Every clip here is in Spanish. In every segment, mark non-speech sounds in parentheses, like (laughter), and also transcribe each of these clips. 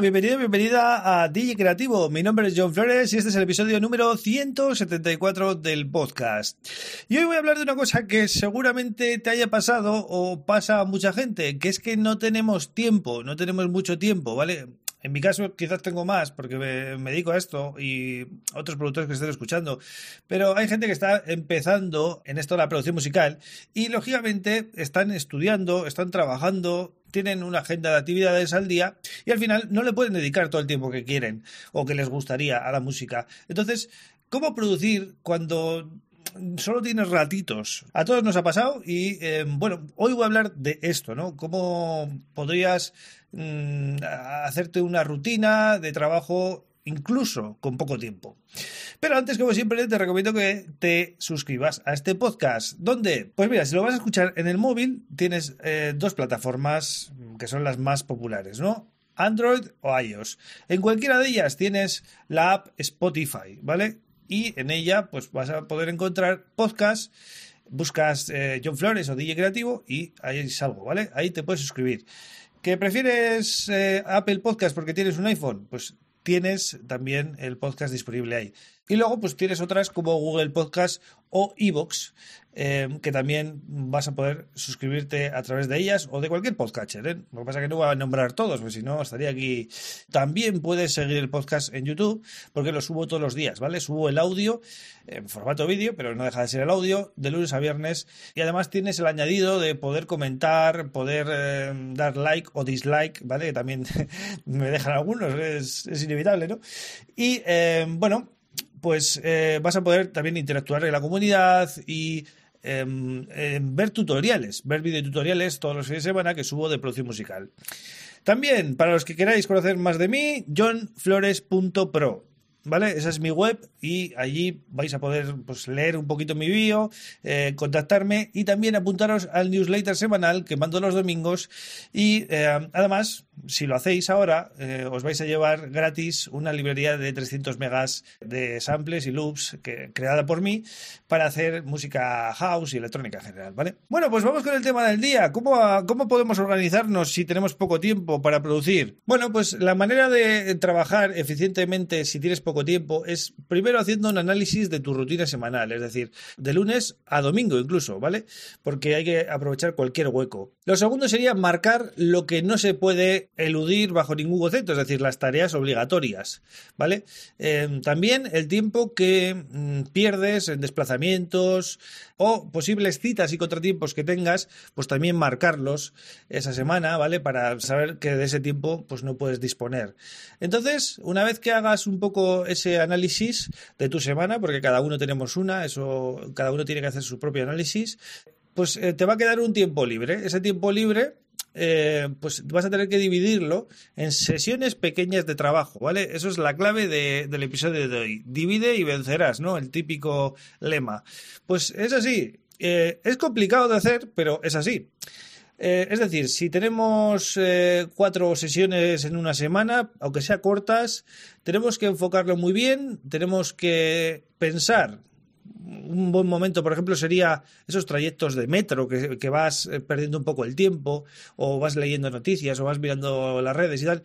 Bienvenido, bienvenida a DJ Creativo. Mi nombre es John Flores y este es el episodio número 174 del podcast. Y hoy voy a hablar de una cosa que seguramente te haya pasado o pasa a mucha gente, que es que no tenemos tiempo, no tenemos mucho tiempo, ¿vale? En mi caso quizás tengo más porque me, dedico a esto y otros productores que estén escuchando, pero hay gente que está empezando en esto de la producción musical y lógicamente están estudiando, están trabajando, tienen una agenda de actividades al día y al final no le pueden dedicar todo el tiempo que quieren o que les gustaría a la música. Entonces, ¿cómo producir cuando solo tienes ratitos. A todos nos ha pasado y eh, bueno, hoy voy a hablar de esto, ¿no? Cómo podrías mm, hacerte una rutina de trabajo incluso con poco tiempo. Pero antes, como siempre, te recomiendo que te suscribas a este podcast. ¿Dónde? Pues mira, si lo vas a escuchar en el móvil, tienes eh, dos plataformas que son las más populares, ¿no? Android o iOS. En cualquiera de ellas tienes la app Spotify, ¿vale? y en ella pues vas a poder encontrar podcasts buscas eh, John Flores o DJ Creativo y ahí salgo, ¿vale? Ahí te puedes suscribir. ¿Que prefieres eh, Apple Podcast porque tienes un iPhone? Pues tienes también el podcast disponible ahí. Y luego, pues tienes otras como Google Podcast o Evox, Em, que también vas a poder suscribirte a través de ellas o de cualquier podcatcher. ¿eh? Lo que pasa es que no voy a nombrar todos, porque si no estaría aquí. También puedes seguir el podcast en YouTube, porque lo subo todos los días, ¿vale? Subo el audio en formato vídeo, pero no deja de ser el audio, de lunes a viernes. Y además tienes el añadido de poder comentar, poder em, dar like o dislike, ¿vale? Que también (laughs) me dejan algunos, es, es inevitable, ¿no? Y em, bueno, pues eh, vas a poder también interactuar en la comunidad y Em, em, ver tutoriales, ver videotutoriales todos los fines de semana que subo de producción musical. También, para los que queráis conocer más de mí, johnflores.pro. ¿Vale? Esa es mi web y allí vais a poder pues, leer un poquito mi bio, eh, contactarme y también apuntaros al newsletter semanal que mando los domingos y eh, además si lo hacéis ahora, eh, os vais a llevar gratis una librería de 300 megas de samples y loops creada por mí para hacer música house y electrónica en general, ¿vale? Bueno, pues vamos con el tema del día. ¿Cómo, ¿Cómo podemos organizarnos si tenemos poco tiempo para producir? Bueno, pues la manera de trabajar eficientemente si tienes poco tiempo es primero haciendo un análisis de tu rutina semanal, es decir, de lunes a domingo incluso, ¿vale? Porque hay que aprovechar cualquier hueco. Lo segundo sería marcar lo que no se puede eludir bajo ningún concepto, es decir, las tareas obligatorias, ¿vale? Em, también el tiempo que mm, pierdes en desplazamientos o posibles citas y contratiempos que tengas, pues también marcarlos esa semana, ¿vale? Para saber que de ese tiempo pues no puedes disponer. Entonces, una vez que hagas un poco ese análisis de tu semana, porque cada uno tenemos una, eso cada uno tiene que hacer su propio análisis, pues eh, te va a quedar un tiempo libre. Ese tiempo libre eh, pues vas a tener que dividirlo en sesiones pequeñas de trabajo, ¿vale? Eso es la clave del episodio de hoy. Divide y vencerás, ¿no? El típico lema. Pues es así. Eh, es complicado de hacer, pero es así. Eh, es decir, si tenemos cuatro sesiones en una semana, aunque sea cortas, tenemos que enfocarlo muy bien, tenemos que pensar un buen momento, por ejemplo, sería esos trayectos de metro que, vas eh, perdiendo un poco el tiempo, o vas leyendo noticias, o vas mirando las redes y tal.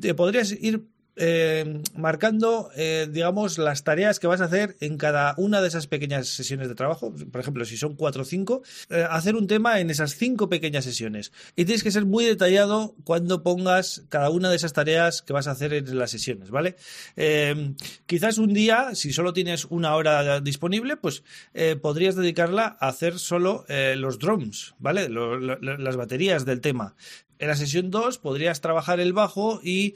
Te podrías ir eh, marcando, eh, digamos, las tareas que vas a hacer en cada una de esas pequeñas sesiones de trabajo. Por ejemplo, si son cuatro o cinco, eh, hacer un tema en esas cinco pequeñas sesiones. Y tienes que ser muy detallado cuando pongas cada una de esas tareas que vas a hacer en las sesiones, ¿vale? quizás un día, si solo tienes una hora disponible, pues podrías dedicarla a hacer solo los drums, ¿vale? las baterías del tema en la sesión 2 podrías trabajar el bajo y,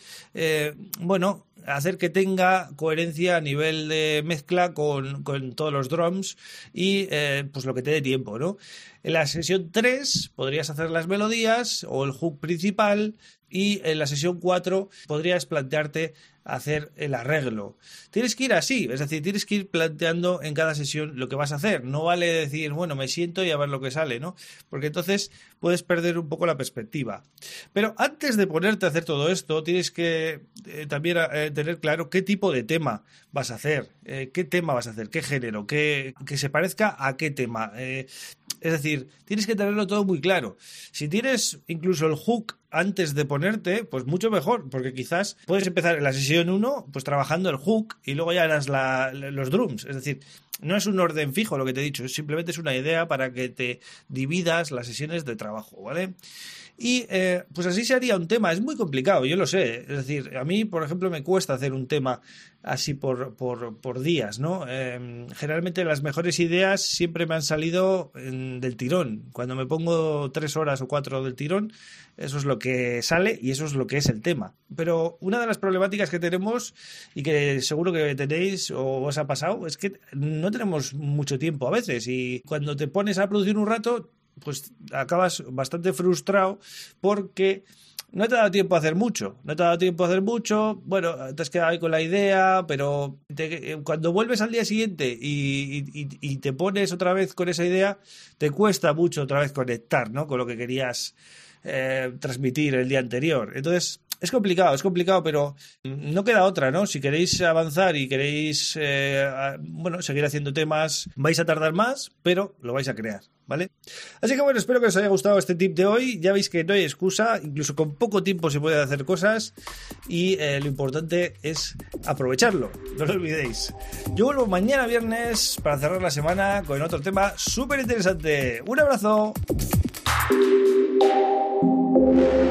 bueno, hacer que tenga coherencia a nivel de mezcla con, todos los drums y, eh, pues, lo que te dé tiempo, ¿no? En la sesión 3 podrías hacer las melodías o el hook principal y en la sesión 4 podrías plantearte hacer el arreglo. Tienes que ir así, es decir, tienes que ir planteando en cada sesión lo que vas a hacer. No vale decir, bueno, me siento y a ver lo que sale, ¿no? Porque entonces puedes perder un poco la perspectiva. Pero antes de ponerte a hacer todo esto, tienes que eh, también eh, tener claro qué tipo de tema vas a hacer, eh, qué tema vas a hacer, qué género, qué, que se parezca a qué tema. Es decir, tienes que tenerlo todo muy claro. Si tienes incluso el hook antes de ponerte, pues mucho mejor, porque quizás puedes empezar en la sesión 1 pues trabajando el hook y luego ya harás los drums. Es decir, no es un orden fijo lo que te he dicho, simplemente es una idea para que te dividas las sesiones de trabajo, ¿vale? Y eh, pues así se haría un tema. Es muy complicado, yo lo sé. Es decir, a mí, por ejemplo, me cuesta hacer un tema así por, por, días, ¿no? Em, generalmente las mejores ideas siempre me han salido del tirón. Cuando me pongo tres horas o cuatro del tirón, eso es lo que sale y eso es lo que es el tema. Pero una de las problemáticas que tenemos y que seguro que tenéis o os ha pasado es que no tenemos mucho tiempo a veces y cuando te pones a producir un rato pues acabas bastante frustrado porque no te ha dado tiempo a hacer mucho, no te ha dado tiempo a hacer mucho, bueno, te has quedado ahí con la idea, pero cuando vuelves al día siguiente y, te pones otra vez con esa idea, te cuesta mucho otra vez conectar, ¿no? Con lo que querías eh, transmitir el día anterior. Entonces, es complicado, es complicado, pero no queda otra, ¿no? Si queréis avanzar y queréis, eh, bueno, seguir haciendo temas, vais a tardar más, pero lo vais a crear, ¿vale? Así que bueno, espero que os haya gustado este tip de hoy. Ya veis que no hay excusa, incluso con poco tiempo se puede hacer cosas y eh, lo importante es aprovecharlo, no lo olvidéis. Yo vuelvo mañana viernes para cerrar la semana con otro tema súper interesante. Un abrazo. Thank you.